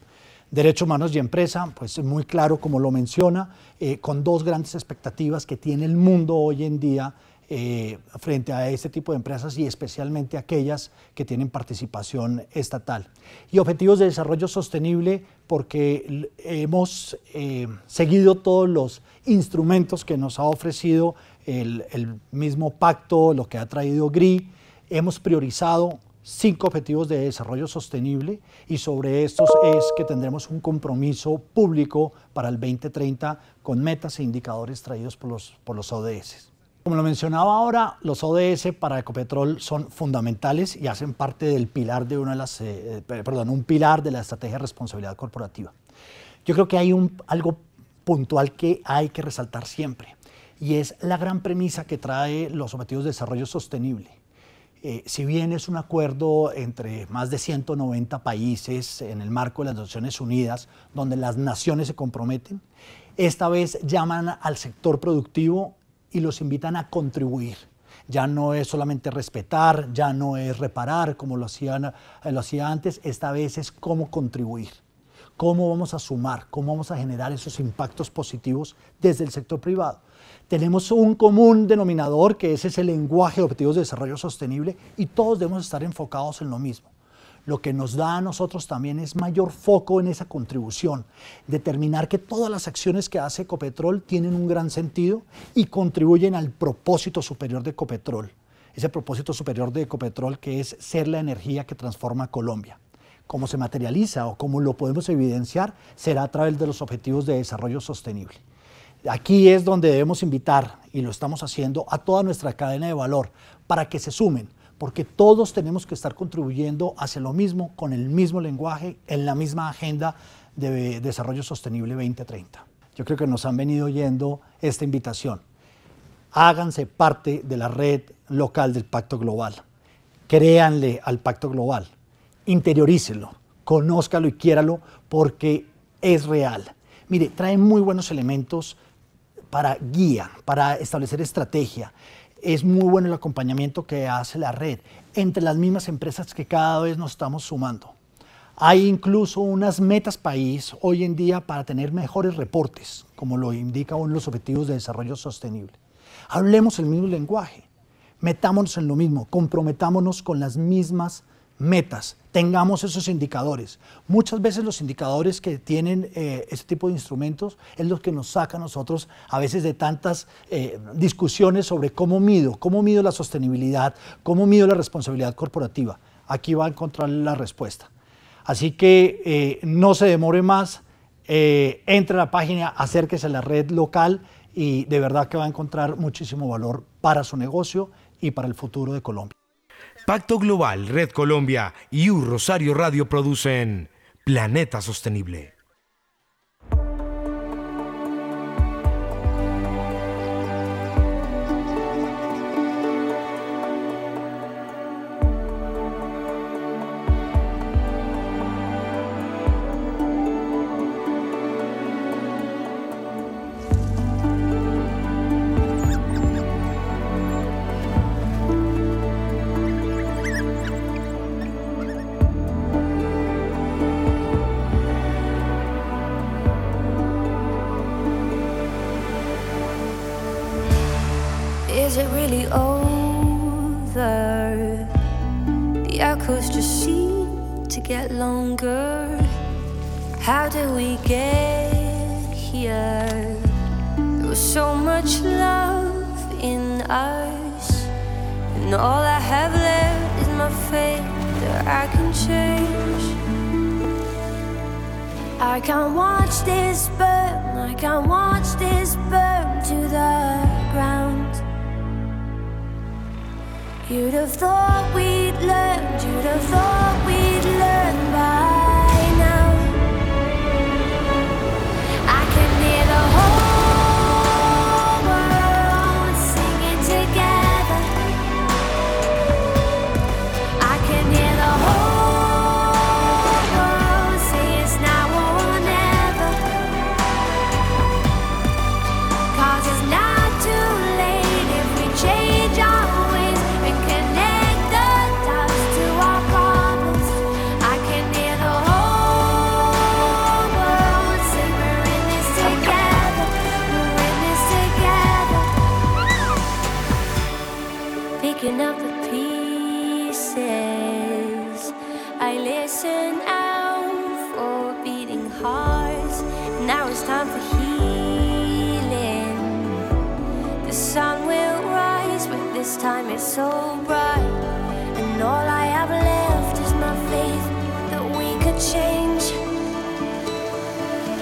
Derechos humanos y empresa, pues es muy claro como lo menciona, eh, con dos grandes expectativas que tiene el mundo hoy en día eh, frente a este tipo de empresas y especialmente aquellas que tienen participación estatal. Y objetivos de desarrollo sostenible porque hemos eh, seguido todos los instrumentos que nos ha ofrecido el, el mismo pacto, lo que ha traído GRI. Hemos priorizado cinco objetivos de desarrollo sostenible y sobre estos es que tendremos un compromiso público para el 2030 con metas e indicadores traídos por los, por los ODS. Como lo mencionaba ahora, los ODS para Ecopetrol son fundamentales y hacen parte del pilar de una de las, eh, eh, perdón, un pilar de la estrategia de responsabilidad corporativa. Yo creo que hay un, algo puntual que hay que resaltar siempre y es la gran premisa que trae los Objetivos de Desarrollo Sostenible. Eh, si bien es un acuerdo entre más de 190 países en el marco de las Naciones Unidas, donde las naciones se comprometen, esta vez llaman al sector productivo y los invitan a contribuir. Ya no es solamente respetar, ya no es reparar como lo, hacían, lo hacía antes, esta vez es cómo contribuir, cómo vamos a sumar, cómo vamos a generar esos impactos positivos desde el sector privado. Tenemos un común denominador que es ese lenguaje de objetivos de desarrollo sostenible y todos debemos estar enfocados en lo mismo lo que nos da a nosotros también es mayor foco en esa contribución, determinar que todas las acciones que hace Ecopetrol tienen un gran sentido y contribuyen al propósito superior de Ecopetrol, ese propósito superior de Ecopetrol que es ser la energía que transforma Colombia. Cómo se materializa o cómo lo podemos evidenciar será a través de los objetivos de desarrollo sostenible. Aquí es donde debemos invitar, y lo estamos haciendo, a toda nuestra cadena de valor para que se sumen, porque todos tenemos que estar contribuyendo hacia lo mismo, con el mismo lenguaje, en la misma agenda de desarrollo sostenible 2030. Yo creo que nos han venido oyendo esta invitación. Háganse parte de la red local del Pacto Global. Créanle al Pacto Global. Interiorícelo, conózcalo y quiéralo porque es real. Mire, trae muy buenos elementos para guía, para establecer estrategia es muy bueno el acompañamiento que hace la red entre las mismas empresas que cada vez nos estamos sumando. Hay incluso unas metas país hoy en día para tener mejores reportes, como lo indica uno de los objetivos de desarrollo sostenible. Hablemos el mismo lenguaje, metámonos en lo mismo, comprometámonos con las mismas metas, tengamos esos indicadores. Muchas veces los indicadores que tienen eh, este tipo de instrumentos es lo que nos saca a nosotros a veces de tantas eh, discusiones sobre cómo mido, cómo mido la sostenibilidad, cómo mido la responsabilidad corporativa. Aquí va a encontrar la respuesta. Así que eh, no se demore más, entre a la página, acérquese a la red local y de verdad que va a encontrar muchísimo valor para su negocio y para el futuro de Colombia. Pacto Global, Red Colombia y U Rosario Radio producen Planeta Sostenible. I can't watch this burn, I can't watch this burn to the ground. You'd have thought we'd learned, you'd have thought we'd Now it's time for healing. The sun will rise, but this time it's so bright. And all I have left is my faith that we could change.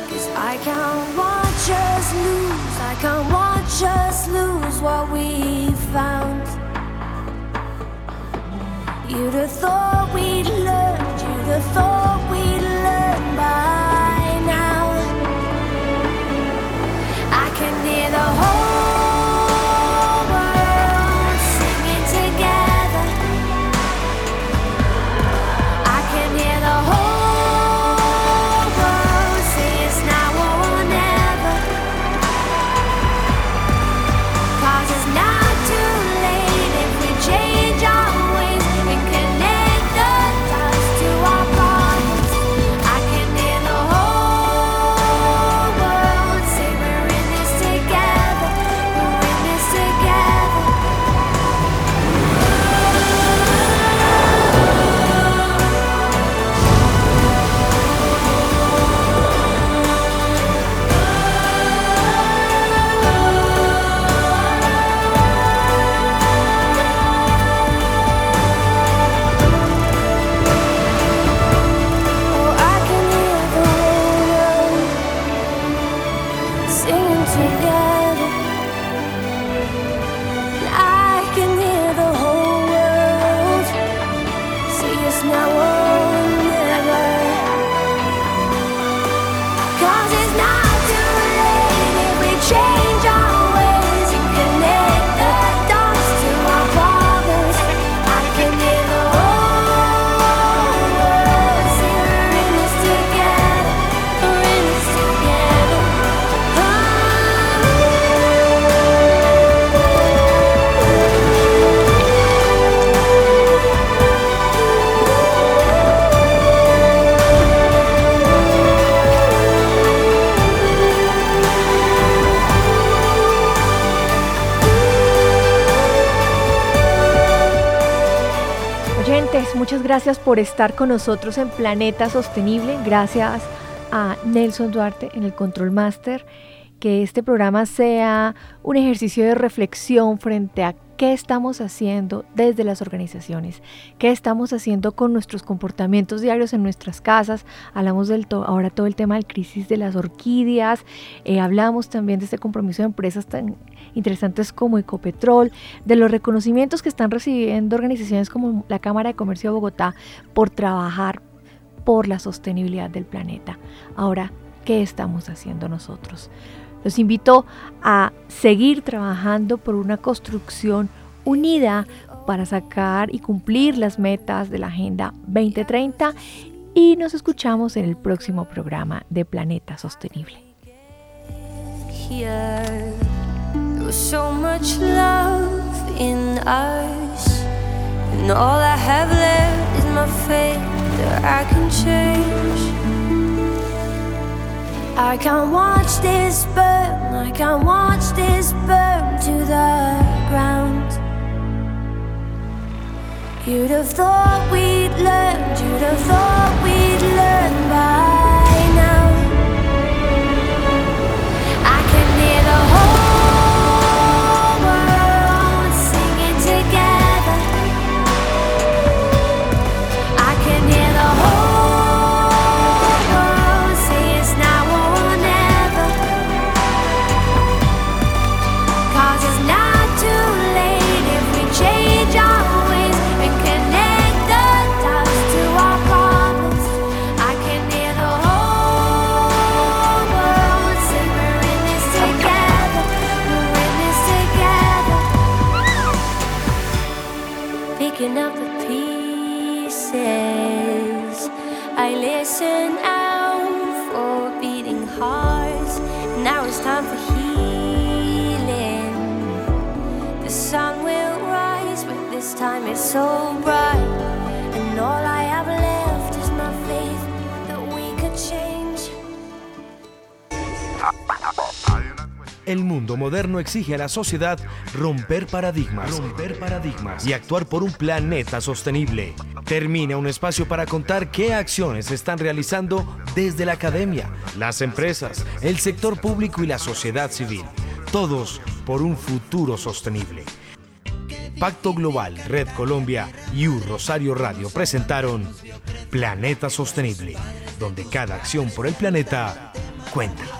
Cause I can't watch us lose, I can't watch us lose what we found. You'd have thought we'd learned, you'd have thought gracias por estar con nosotros en Planeta Sostenible. Gracias a Nelson Duarte en el Control Master. Que este programa sea un ejercicio de reflexión frente a qué estamos haciendo desde las organizaciones, qué estamos haciendo con nuestros comportamientos diarios en nuestras casas. Hablamos del ahora todo el tema del crisis de las orquídeas, eh, hablamos también de este compromiso de empresas tan interesantes como Ecopetrol, de los reconocimientos que están recibiendo organizaciones como la Cámara de Comercio de Bogotá por trabajar por la sostenibilidad del planeta. Ahora, ¿qué estamos haciendo nosotros? Los invito a seguir trabajando por una construcción unida para sacar y cumplir las metas de la Agenda 2030 y nos escuchamos en el próximo programa de Planeta Sostenible. So much love in us, and all I have left is my faith that I can change. I can't watch this burn, I can't watch this burn to the ground. You'd have thought we'd learned, you'd have thought we'd learned by mundo moderno exige a la sociedad romper paradigmas, romper paradigmas y actuar por un planeta sostenible. Termina un espacio para contar qué acciones se están realizando desde la academia, las empresas, el sector público y la sociedad civil. Todos por un futuro sostenible. Pacto Global, Red Colombia y U Rosario Radio presentaron Planeta Sostenible, donde cada acción por el planeta cuenta.